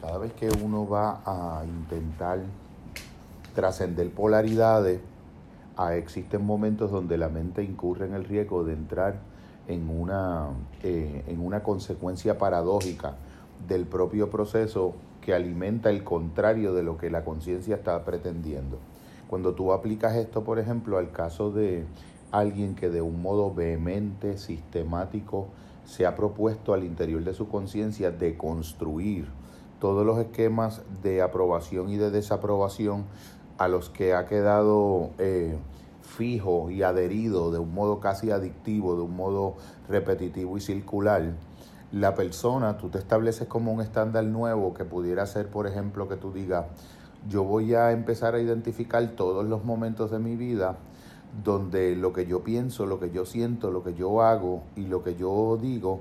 cada vez que uno va a intentar trascender polaridades, ah, existen momentos donde la mente incurre en el riesgo de entrar en una, eh, en una consecuencia paradójica del propio proceso que alimenta el contrario de lo que la conciencia está pretendiendo. Cuando tú aplicas esto, por ejemplo, al caso de alguien que de un modo vehemente, sistemático, se ha propuesto al interior de su conciencia de construir todos los esquemas de aprobación y de desaprobación a los que ha quedado eh, fijo y adherido de un modo casi adictivo, de un modo repetitivo y circular, la persona, tú te estableces como un estándar nuevo que pudiera ser, por ejemplo, que tú digas, yo voy a empezar a identificar todos los momentos de mi vida donde lo que yo pienso, lo que yo siento, lo que yo hago y lo que yo digo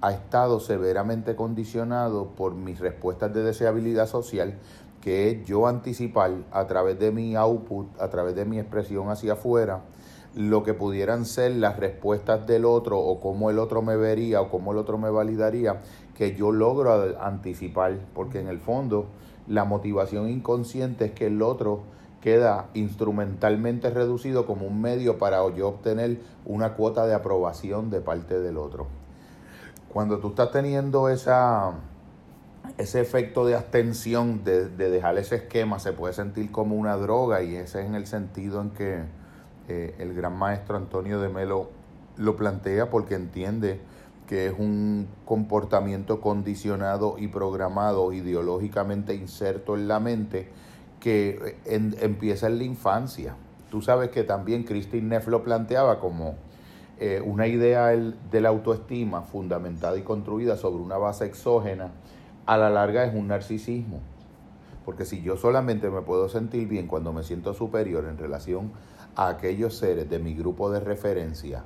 ha estado severamente condicionado por mis respuestas de deseabilidad social, que es yo anticipar a través de mi output, a través de mi expresión hacia afuera, lo que pudieran ser las respuestas del otro o cómo el otro me vería o cómo el otro me validaría, que yo logro anticipar, porque en el fondo la motivación inconsciente es que el otro queda instrumentalmente reducido como un medio para yo obtener una cuota de aprobación de parte del otro. Cuando tú estás teniendo esa, ese efecto de abstención, de, dejar ese esquema, se puede sentir como una droga y ese es en el sentido en que eh, el gran maestro Antonio de Melo lo plantea porque entiende que es un comportamiento condicionado y programado ideológicamente inserto en la mente que empieza en la infancia. Tú sabes que también Christine Neff lo planteaba como eh, una idea de la autoestima fundamentada y construida sobre una base exógena, a la larga es un narcisismo. Porque si yo solamente me puedo sentir bien cuando me siento superior en relación a aquellos seres de mi grupo de referencia,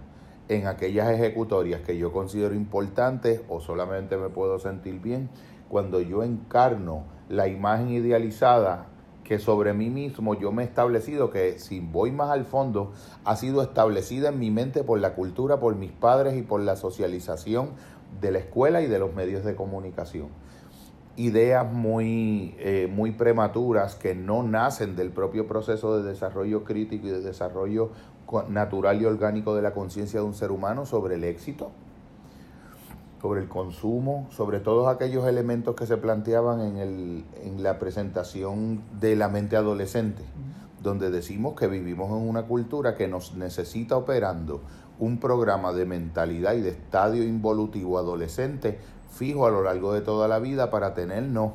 en aquellas ejecutorias que yo considero importantes, o solamente me puedo sentir bien cuando yo encarno la imagen idealizada que sobre mí mismo yo me he establecido, que si voy más al fondo, ha sido establecida en mi mente por la cultura, por mis padres y por la socialización de la escuela y de los medios de comunicación. Ideas muy, eh, muy prematuras que no nacen del propio proceso de desarrollo crítico y de desarrollo natural y orgánico de la conciencia de un ser humano sobre el éxito, sobre el consumo, sobre todos aquellos elementos que se planteaban en, el, en la presentación de la mente adolescente, donde decimos que vivimos en una cultura que nos necesita operando un programa de mentalidad y de estadio involutivo adolescente fijo a lo largo de toda la vida para tenernos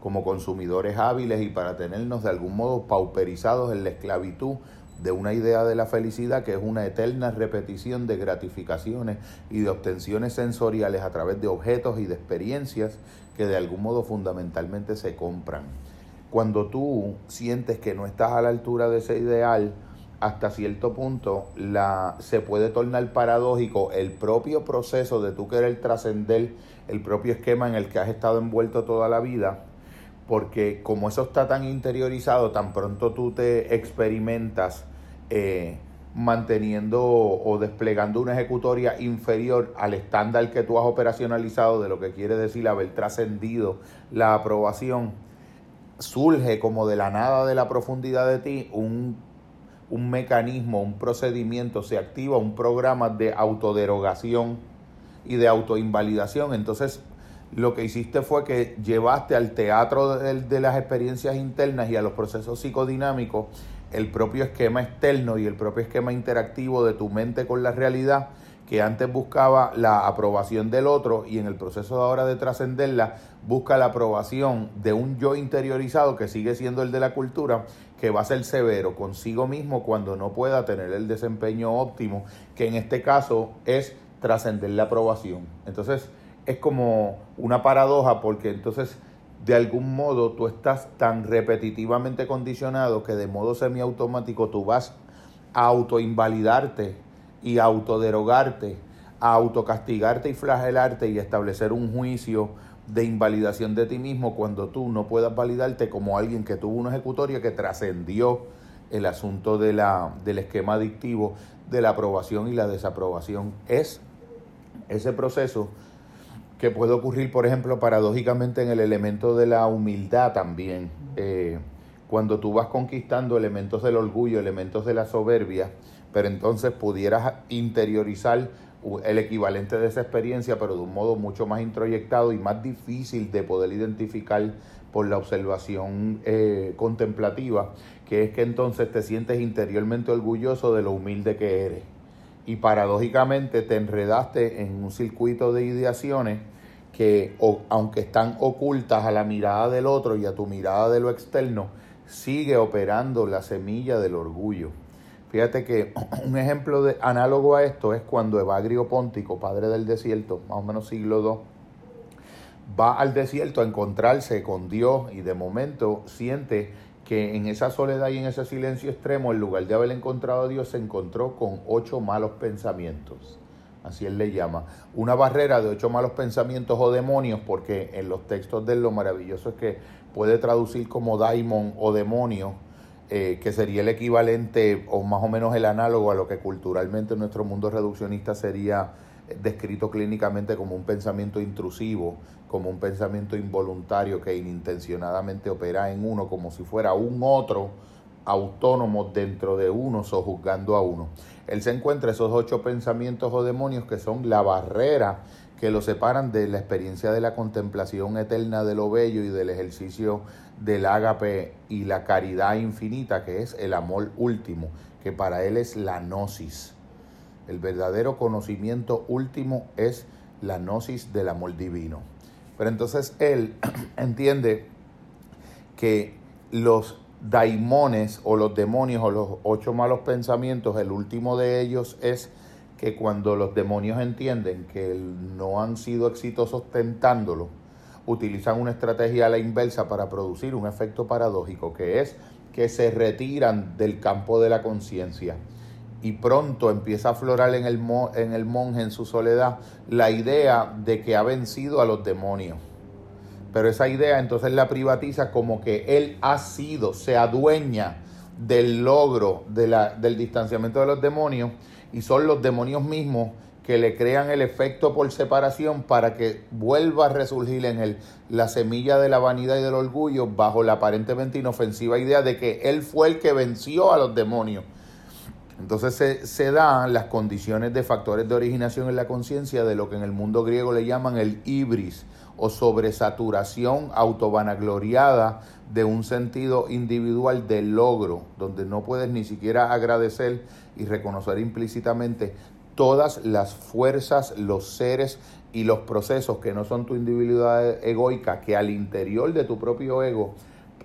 como consumidores hábiles y para tenernos de algún modo pauperizados en la esclavitud de una idea de la felicidad que es una eterna repetición de gratificaciones y de obtenciones sensoriales a través de objetos y de experiencias que de algún modo fundamentalmente se compran. Cuando tú sientes que no estás a la altura de ese ideal, hasta cierto punto la, se puede tornar paradójico el propio proceso de tú querer trascender el propio esquema en el que has estado envuelto toda la vida porque como eso está tan interiorizado, tan pronto tú te experimentas eh, manteniendo o desplegando una ejecutoria inferior al estándar que tú has operacionalizado, de lo que quiere decir haber trascendido la aprobación, surge como de la nada de la profundidad de ti un, un mecanismo, un procedimiento, se activa un programa de autoderogación y de autoinvalidación. Entonces, lo que hiciste fue que llevaste al teatro de, las experiencias internas y a los procesos psicodinámicos el propio esquema externo y el propio esquema interactivo de tu mente con la realidad que antes buscaba la aprobación del otro y en el proceso de ahora de trascenderla busca la aprobación de un yo interiorizado que sigue siendo el de la cultura, que va a ser severo consigo mismo cuando no pueda tener el desempeño óptimo, que en este caso es trascender la aprobación. Entonces, es como una paradoja porque entonces de algún modo tú estás tan repetitivamente condicionado que de modo semiautomático tú vas a autoinvalidarte y autoderogarte, a autocastigarte y flagelarte y establecer un juicio de invalidación de ti mismo cuando tú no puedas validarte como alguien que tuvo una ejecutoria que trascendió el asunto de la, del esquema adictivo de la aprobación y la desaprobación. Es ese proceso que puede ocurrir, por ejemplo, paradójicamente en el elemento de la humildad también. Eh, cuando tú vas conquistando elementos del orgullo, elementos de la soberbia, pero entonces pudieras interiorizar el equivalente de esa experiencia, pero de un modo mucho más introyectado y más difícil de poder identificar por la observación eh, contemplativa, que es que entonces te sientes interiormente orgulloso de lo humilde que eres. Y paradójicamente te enredaste en un circuito de ideaciones que, aunque están ocultas a la mirada del otro y a tu mirada de lo externo, sigue operando la semilla del orgullo. Fíjate que un ejemplo de, análogo a esto es cuando Evagrio Póntico, padre del desierto, más o menos siglo II, va al desierto a encontrarse con Dios y de momento siente que en esa soledad y en ese silencio extremo, en lugar de haber encontrado a Dios, se encontró con ocho malos pensamientos. Así él le llama. Una barrera de ocho malos pensamientos o demonios, porque en los textos de él lo maravilloso es que puede traducir como daimon o demonio, eh, que sería el equivalente o más o menos el análogo a lo que culturalmente en nuestro mundo reduccionista sería descrito clínicamente como un pensamiento intrusivo, como un pensamiento involuntario que inintencionadamente opera en uno como si fuera un otro autónomo dentro de uno sojuzgando a uno. Él se encuentra esos ocho pensamientos o demonios que son la barrera que lo separan de la experiencia de la contemplación eterna de lo bello y del ejercicio del ágape y la caridad infinita, que es el amor último, que para él es la gnosis. El verdadero conocimiento último es la gnosis del amor divino. Pero entonces él entiende que los daimones o los demonios o los ocho malos pensamientos, el último de ellos es que cuando los demonios entienden que no han sido exitosos tentándolo, utilizan una estrategia a la inversa para producir un efecto paradójico, que es que se retiran del campo de la conciencia y pronto empieza a aflorar en el, en el monje en su soledad la idea de que ha vencido a los demonios. Pero esa idea entonces la privatiza como que él ha sido, se adueña del logro de la, del distanciamiento de los demonios y son los demonios mismos que le crean el efecto por separación para que vuelva a resurgir en él la semilla de la vanidad y del orgullo bajo la aparentemente inofensiva idea de que él fue el que venció a los demonios entonces se, dan las condiciones de factores de originación en la conciencia de lo que en el mundo griego le llaman el ibris o sobresaturación autovanagloriada de un sentido individual de logro, donde no puedes ni siquiera agradecer y reconocer implícitamente todas las fuerzas, los seres y los procesos que no son tu individualidad egoica, que al interior de tu propio ego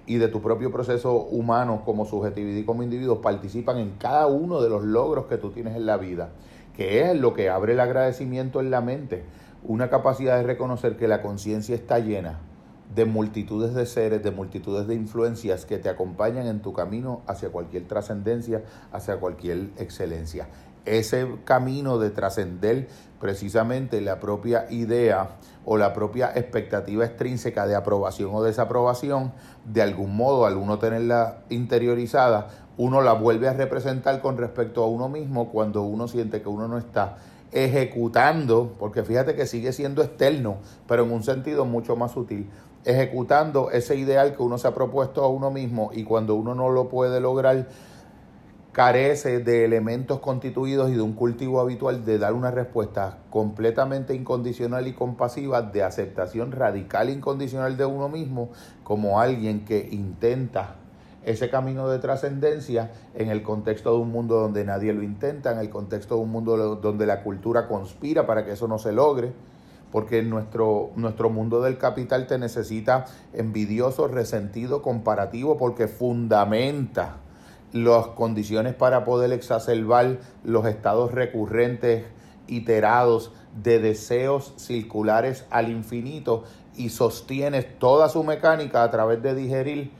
y de tu propio proceso humano como subjetividad y como individuo participan en cada uno de los logros que tú tienes en la vida, que es lo que abre el agradecimiento en la mente, una capacidad de reconocer que la conciencia está llena de multitudes de seres, de multitudes de influencias que te acompañan en tu camino hacia cualquier trascendencia, hacia cualquier excelencia. Ese camino de trascender precisamente la propia idea o la propia expectativa extrínseca de aprobación o desaprobación, de algún modo, al uno tenerla interiorizada, uno la vuelve a representar con respecto a uno mismo cuando uno siente que uno no está ejecutando, porque fíjate que sigue siendo externo, pero en un sentido mucho más sutil, ejecutando ese ideal que uno se ha propuesto a uno mismo y cuando uno no lo puede lograr, carece de elementos constituidos y de un cultivo habitual de dar una respuesta completamente incondicional y compasiva de aceptación radical e incondicional de uno mismo como alguien que intenta ese camino de trascendencia en el contexto de un mundo donde nadie lo intenta, en el contexto de un mundo donde la cultura conspira para que eso no se logre, porque nuestro, nuestro mundo del capital te necesita envidioso, resentido, comparativo, porque fundamenta las condiciones para poder exacerbar los estados recurrentes, iterados de deseos circulares al infinito y sostienes toda su mecánica a través de digerir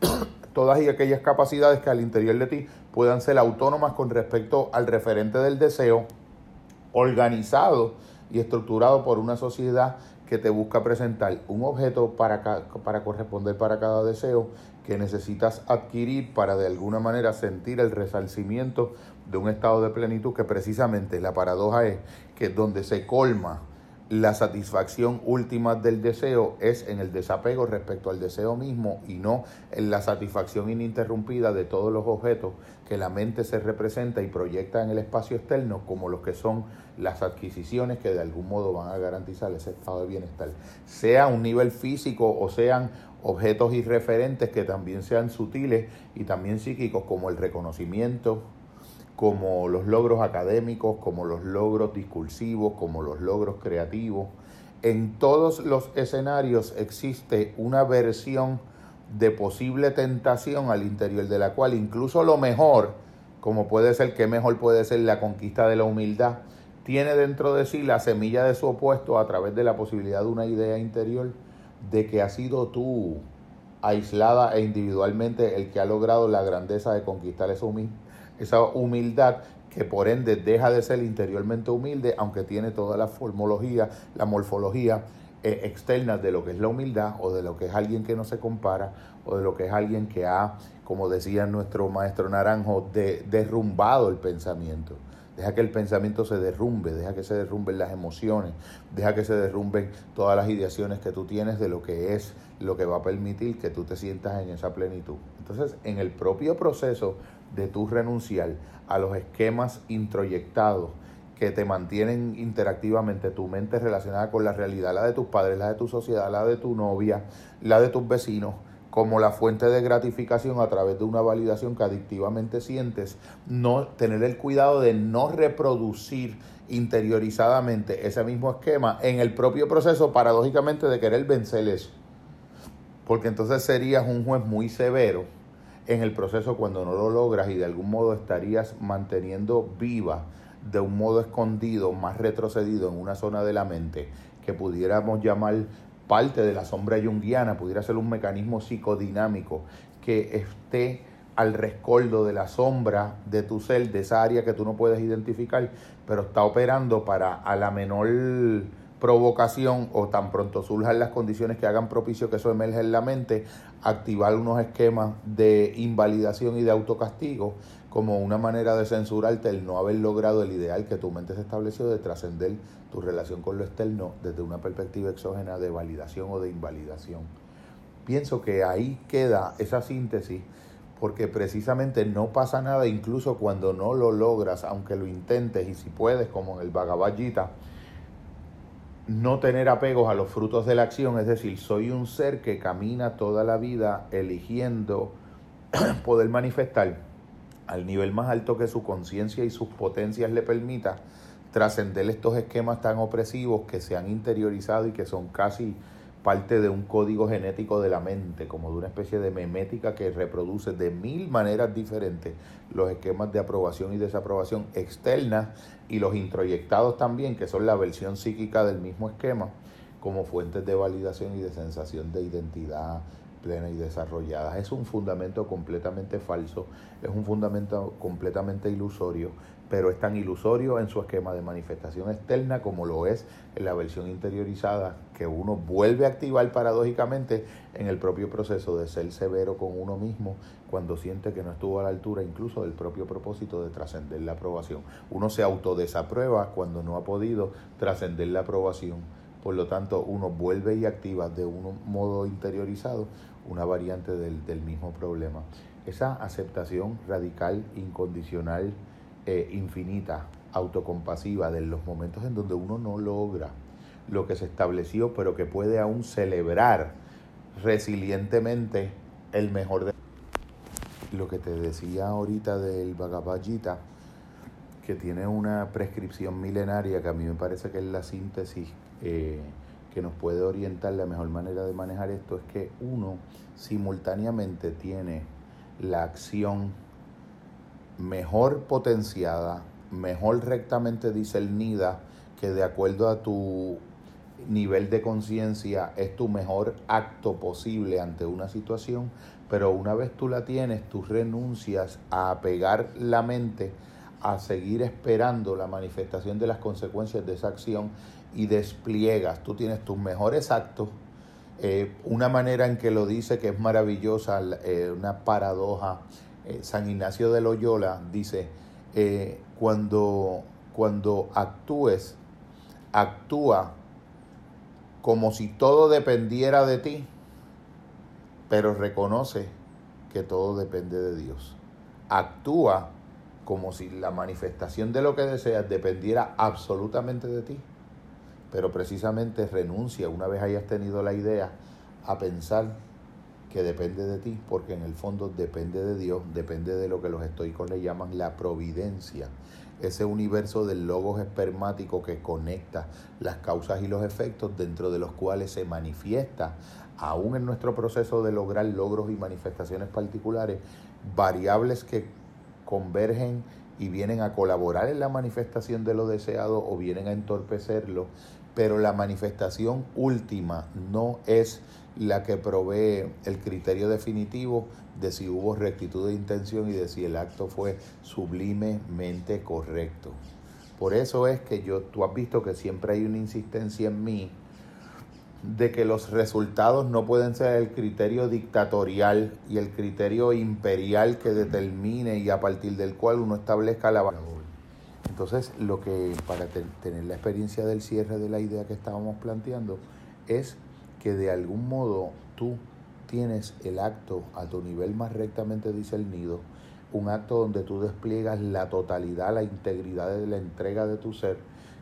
todas y aquellas capacidades que al interior de ti puedan ser autónomas con respecto al referente del deseo organizado y estructurado por una sociedad que te busca presentar un objeto para, para corresponder para cada deseo que necesitas adquirir para de alguna manera sentir el resarcimiento de un estado de plenitud que precisamente la paradoja es que donde se colma la satisfacción última del deseo es en el desapego respecto al deseo mismo y no en la satisfacción ininterrumpida de todos los objetos que la mente se representa y proyecta en el espacio externo como los que son las adquisiciones que de algún modo van a garantizar ese estado de bienestar, sea un nivel físico o sean objetos irreferentes que también sean sutiles y también psíquicos como el reconocimiento, como los logros académicos, como los logros discursivos, como los logros creativos. En todos los escenarios existe una versión de posible tentación al interior de la cual incluso lo mejor, como puede ser que mejor puede ser la conquista de la humildad, tiene dentro de sí la semilla de su opuesto a través de la posibilidad de una idea interior de que ha sido tú aislada e individualmente el que ha logrado la grandeza de conquistar esa esa humildad que por ende deja de ser interiormente humilde, aunque tiene toda la formología, la morfología eh, externa de lo que es la humildad o de lo que es alguien que no se compara o de lo que es alguien que ha, como decía nuestro maestro Naranjo, de, derrumbado el pensamiento. Deja que el pensamiento se derrumbe, deja que se derrumben las emociones, deja que se derrumben todas las ideaciones que tú tienes de lo que es lo que va a permitir que tú te sientas en esa plenitud. Entonces, en el propio proceso de tu renunciar a los esquemas introyectados que te mantienen interactivamente tu mente relacionada con la realidad, la de tus padres, la de tu sociedad, la de tu novia, la de tus vecinos, como la fuente de gratificación a través de una validación que adictivamente sientes, no tener el cuidado de no reproducir interiorizadamente ese mismo esquema en el propio proceso paradójicamente de querer vencer eso. Porque entonces serías un juez muy severo en el proceso cuando no lo logras y de algún modo estarías manteniendo viva de un modo escondido, más retrocedido en una zona de la mente que pudiéramos llamar parte de la sombra junguiana, pudiera ser un mecanismo psicodinámico que esté al rescoldo de la sombra de tu ser, de esa área que tú no puedes identificar, pero está operando para a la menor provocación o tan pronto surjan las condiciones que hagan propicio que eso emerge en la mente, activar unos esquemas de invalidación y de autocastigo como una manera de censurarte el no haber logrado el ideal que tu mente se estableció de trascender tu relación con lo externo desde una perspectiva exógena de validación o de invalidación. Pienso que ahí queda esa síntesis porque precisamente no pasa nada incluso cuando no lo logras, aunque lo intentes y si puedes, como en el Bhagavad Gita, no tener apegos a los frutos de la acción, es decir, soy un ser que camina toda la vida eligiendo poder manifestar al nivel más alto que su conciencia y sus potencias le permita trascender estos esquemas tan opresivos que se han interiorizado y que son casi parte de un código genético de la mente, como de una especie de memética que reproduce de mil maneras diferentes los esquemas de aprobación y desaprobación externas y los introyectados también, que son la versión psíquica del mismo esquema, como fuentes de validación y de sensación de identidad plena y desarrollada. Es un fundamento completamente falso, es un fundamento completamente ilusorio pero es tan ilusorio en su esquema de manifestación externa como lo es en la versión interiorizada que uno vuelve a activar paradójicamente en el propio proceso de ser severo con uno mismo cuando siente que no estuvo a la altura incluso del propio propósito de trascender la aprobación. Uno se autodesaprueba cuando no ha podido trascender la aprobación. Por lo tanto, uno vuelve y activa de un modo interiorizado una variante del, del mismo problema. Esa aceptación radical, incondicional, eh, infinita, autocompasiva de los momentos en donde uno no logra lo que se estableció, pero que puede aún celebrar resilientemente el mejor de lo que te decía ahorita del Bhagavad Gita, que tiene una prescripción milenaria que a mí me parece que es la síntesis eh, que nos puede orientar la mejor manera de manejar esto, es que uno simultáneamente tiene la acción mejor potenciada, mejor rectamente discernida, que de acuerdo a tu nivel de conciencia es tu mejor acto posible ante una situación, pero una vez tú la tienes, tú renuncias a apegar la mente a seguir esperando la manifestación de las consecuencias de esa acción y despliegas, tú tienes tus mejores actos, eh, una manera en que lo dice que es maravillosa, eh, una paradoja. Eh, San Ignacio de Loyola dice, cuando, cuando actúes, actúa como si todo dependiera de ti, pero reconoce que todo depende de Dios. Actúa como si la manifestación de lo que deseas dependiera absolutamente de ti, pero precisamente renuncia una vez hayas tenido la idea a pensar que depende de ti, porque en el fondo depende de Dios, depende de lo que los estoicos le llaman la providencia, ese universo del logos espermático que conecta las causas y los efectos dentro de los cuales se manifiesta, aún en nuestro proceso de lograr logros y manifestaciones particulares, variables que convergen y vienen a colaborar en la manifestación de lo deseado o vienen a entorpecerlo, pero la manifestación última no es la que provee el criterio definitivo de si hubo rectitud de intención y de si el acto fue sublimemente correcto. Por eso es que yo, tú has visto que siempre hay una insistencia en mí de que los resultados no pueden ser el criterio dictatorial y el criterio imperial que determine y a partir del cual uno establezca la valor. Entonces, lo que para tener la experiencia del cierre de la idea que estábamos planteando es que de algún modo tú tienes el acto a tu nivel más rectamente discernido, un acto donde tú despliegas la totalidad, la integridad de la entrega de tu ser,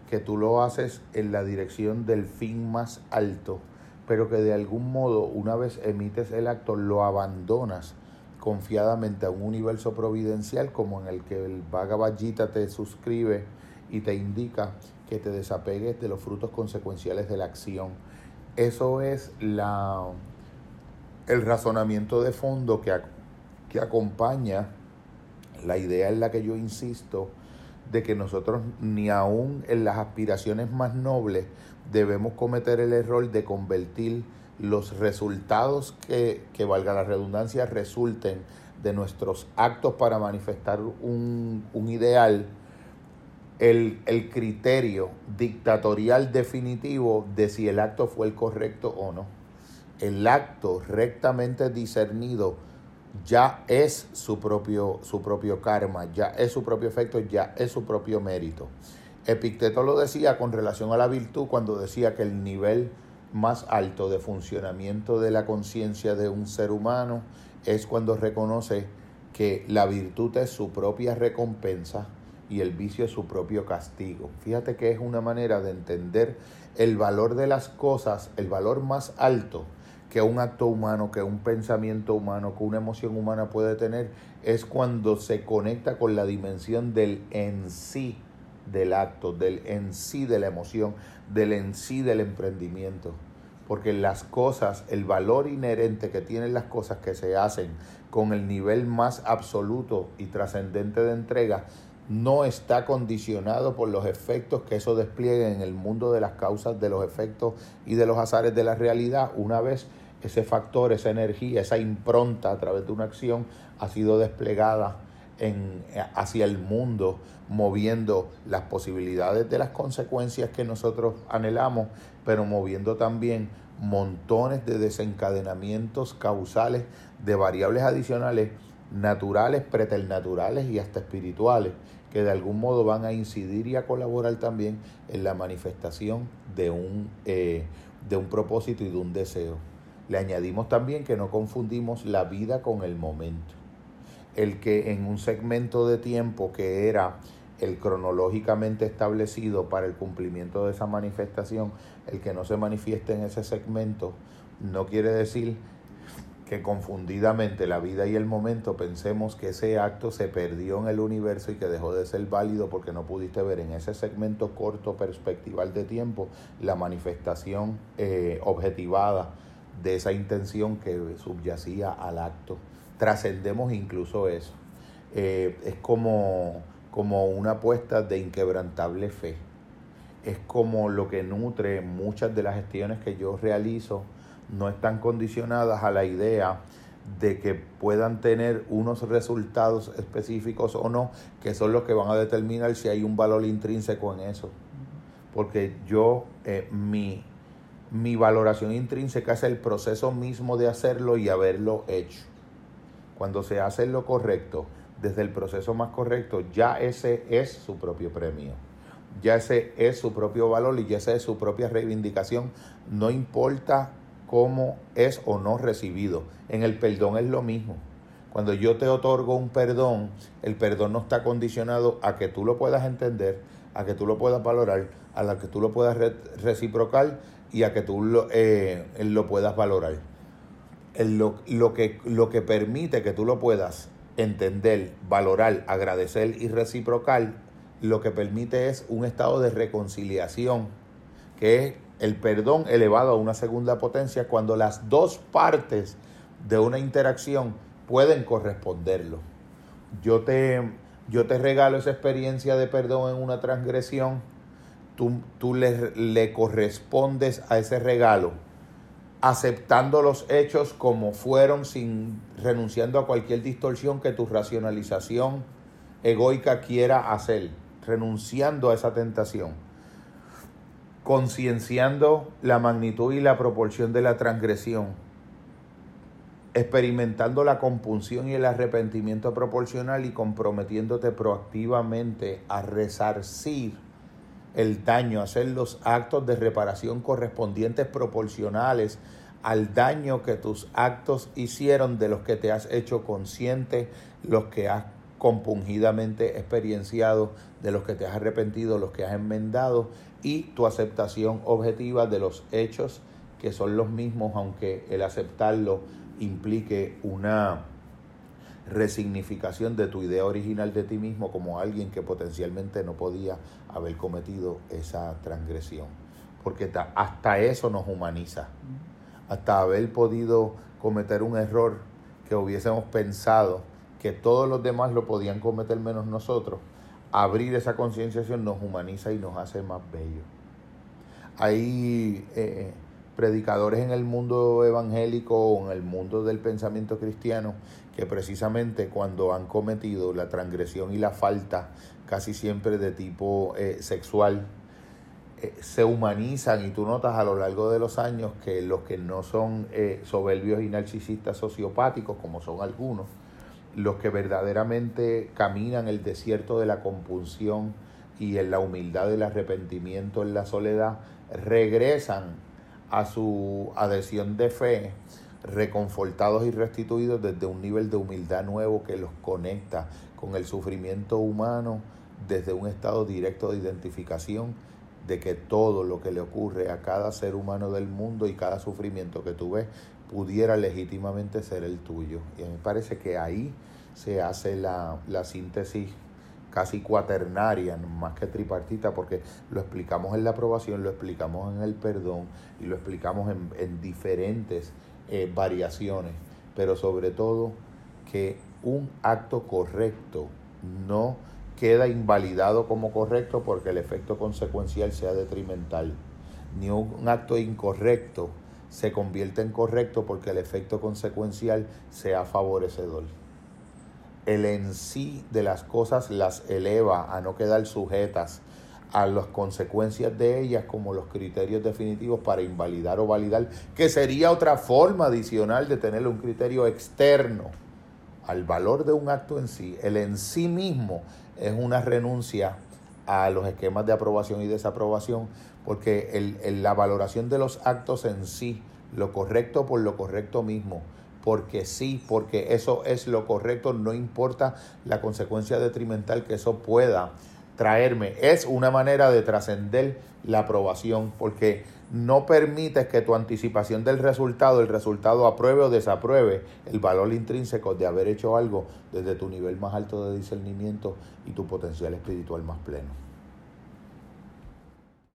que tú lo haces en la dirección del fin más alto, pero que de algún modo una vez emites el acto lo abandonas confiadamente a un universo providencial como en el que el Bhagavad Gita te suscribe y te indica que te desapegues de los frutos consecuenciales de la acción. Eso es la, el razonamiento de fondo que, que acompaña la idea en la que yo insisto de que nosotros ni aún en las aspiraciones más nobles debemos cometer el error de convertir los resultados que, que valga la redundancia, resulten de nuestros actos para manifestar un, un ideal, el, el, criterio dictatorial definitivo de si el acto fue el correcto o no. El acto rectamente discernido ya es su propio, su propio karma, ya es su propio efecto, ya es su propio mérito. Epicteto lo decía con relación a la virtud cuando decía que el nivel más alto de funcionamiento de la conciencia de un ser humano es cuando reconoce que la virtud es su propia recompensa y el vicio es su propio castigo. Fíjate que es una manera de entender el valor de las cosas, el valor más alto que un acto humano, que un pensamiento humano, que una emoción humana puede tener, es cuando se conecta con la dimensión del en sí del acto, del en sí de la emoción, del en sí del emprendimiento. Porque las cosas, el valor inherente que tienen las cosas que se hacen con el nivel más absoluto y trascendente de entrega, no está condicionado por los efectos que eso despliegue en el mundo de las causas, de los efectos y de los azares de la realidad, una vez ese factor, esa energía, esa impronta a través de una acción ha sido desplegada en, hacia el mundo, moviendo las posibilidades de las consecuencias que nosotros anhelamos, pero moviendo también montones de desencadenamientos causales de variables adicionales, naturales, preternaturales y hasta espirituales, que de algún modo van a incidir y a colaborar también en la manifestación de un, eh, de un propósito y de un deseo. Le añadimos también que no confundimos la vida con el momento. El que en un segmento de tiempo que era el cronológicamente establecido para el cumplimiento de esa manifestación, el que no se manifieste en ese segmento, no quiere decir que confundidamente la vida y el momento pensemos que ese acto se perdió en el universo y que dejó de ser válido porque no pudiste ver en ese segmento corto perspectival de tiempo la manifestación eh, objetivada de esa intención que subyacía al acto. Trascendemos incluso eso. Eh, es como, como una apuesta de inquebrantable fe. Es como lo que nutre muchas de las gestiones que yo realizo, no están condicionadas a la idea de que puedan tener unos resultados específicos o no, que son los que van a determinar si hay un valor intrínseco en eso. Porque yo, eh, mi, mi valoración intrínseca es el proceso mismo de hacerlo y haberlo hecho. Cuando se hace lo correcto, desde el proceso más correcto, ya ese es su propio premio. ya ese es su propio valor y ya esa es su propia reivindicación, no importa cómo es o no recibido. En el perdón es lo mismo. Cuando yo te otorgo un perdón, el perdón no está condicionado a que tú lo puedas entender, a que tú lo puedas valorar, a la que tú lo puedas reciprocar y a que tú lo, eh, lo puedas valorar. Lo, lo, que, lo que permite que tú lo puedas entender, valorar, agradecer y reciprocar, lo que permite es un estado de reconciliación, que es el perdón elevado a una segunda potencia cuando las dos partes de una interacción pueden corresponderlo. Yo te, yo te regalo esa experiencia de perdón en una transgresión, tú, tú le, le correspondes a ese regalo aceptando los hechos como fueron sin renunciando a cualquier distorsión que tu racionalización egoica quiera hacer, renunciando a esa tentación, concienciando la magnitud y la proporción de la transgresión, experimentando la compunción y el arrepentimiento proporcional y comprometiéndote proactivamente a resarcir el daño, hacer los actos de reparación correspondientes proporcionales al daño que tus actos hicieron de los que te has hecho consciente, los que has compungidamente experienciado, de los que te has arrepentido, los que has enmendado y tu aceptación objetiva de los hechos que son los mismos, aunque el aceptarlo implique una resignificación de tu idea original de ti mismo como alguien que potencialmente no podía haber cometido esa transgresión. Porque hasta eso nos humaniza. Hasta haber podido cometer un error que hubiésemos pensado que todos los demás lo podían cometer menos nosotros, abrir esa concienciación nos humaniza y nos hace más bellos. Hay eh, predicadores en el mundo evangélico o en el mundo del pensamiento cristiano que precisamente cuando han cometido la transgresión y la falta, casi siempre de tipo eh, sexual, eh, se humanizan y tú notas a lo largo de los años que los que no son soberbios y narcisistas sociopáticos, como son algunos, los que verdaderamente caminan el desierto de la compunción y en la humildad del arrepentimiento en la soledad, regresan a su adhesión de fe reconfortados y restituidos desde un nivel de humildad nuevo que los conecta con el sufrimiento humano desde un estado directo de identificación de que todo lo que le ocurre a cada ser humano del mundo y cada sufrimiento que tú ves pudiera legítimamente ser el tuyo. Y a mí me parece que ahí se hace la, la síntesis casi cuaternaria, más que tripartita, porque lo explicamos en la aprobación, lo explicamos en el perdón y lo explicamos en, en diferentes eh, variaciones, pero sobre todo que un acto correcto no queda invalidado como correcto porque el efecto consecuencial sea detrimental, ni un acto incorrecto se convierte en correcto porque el efecto consecuencial sea favorecedor. El en sí de las cosas las eleva a no quedar sujetas a las consecuencias de ellas como los criterios definitivos para invalidar o validar, que sería otra forma adicional de tener un criterio externo al valor de un acto en sí. El en sí mismo es una renuncia a los esquemas de aprobación y desaprobación, porque el, la valoración de los actos en sí, lo correcto por lo correcto mismo, porque sí, porque eso es lo correcto, no importa la consecuencia detrimental que eso pueda traerme. Es una manera de trascender la aprobación porque no permites que tu anticipación del resultado, el resultado apruebe o desapruebe el valor intrínseco de haber hecho algo desde tu nivel más alto de discernimiento y tu potencial espiritual más pleno.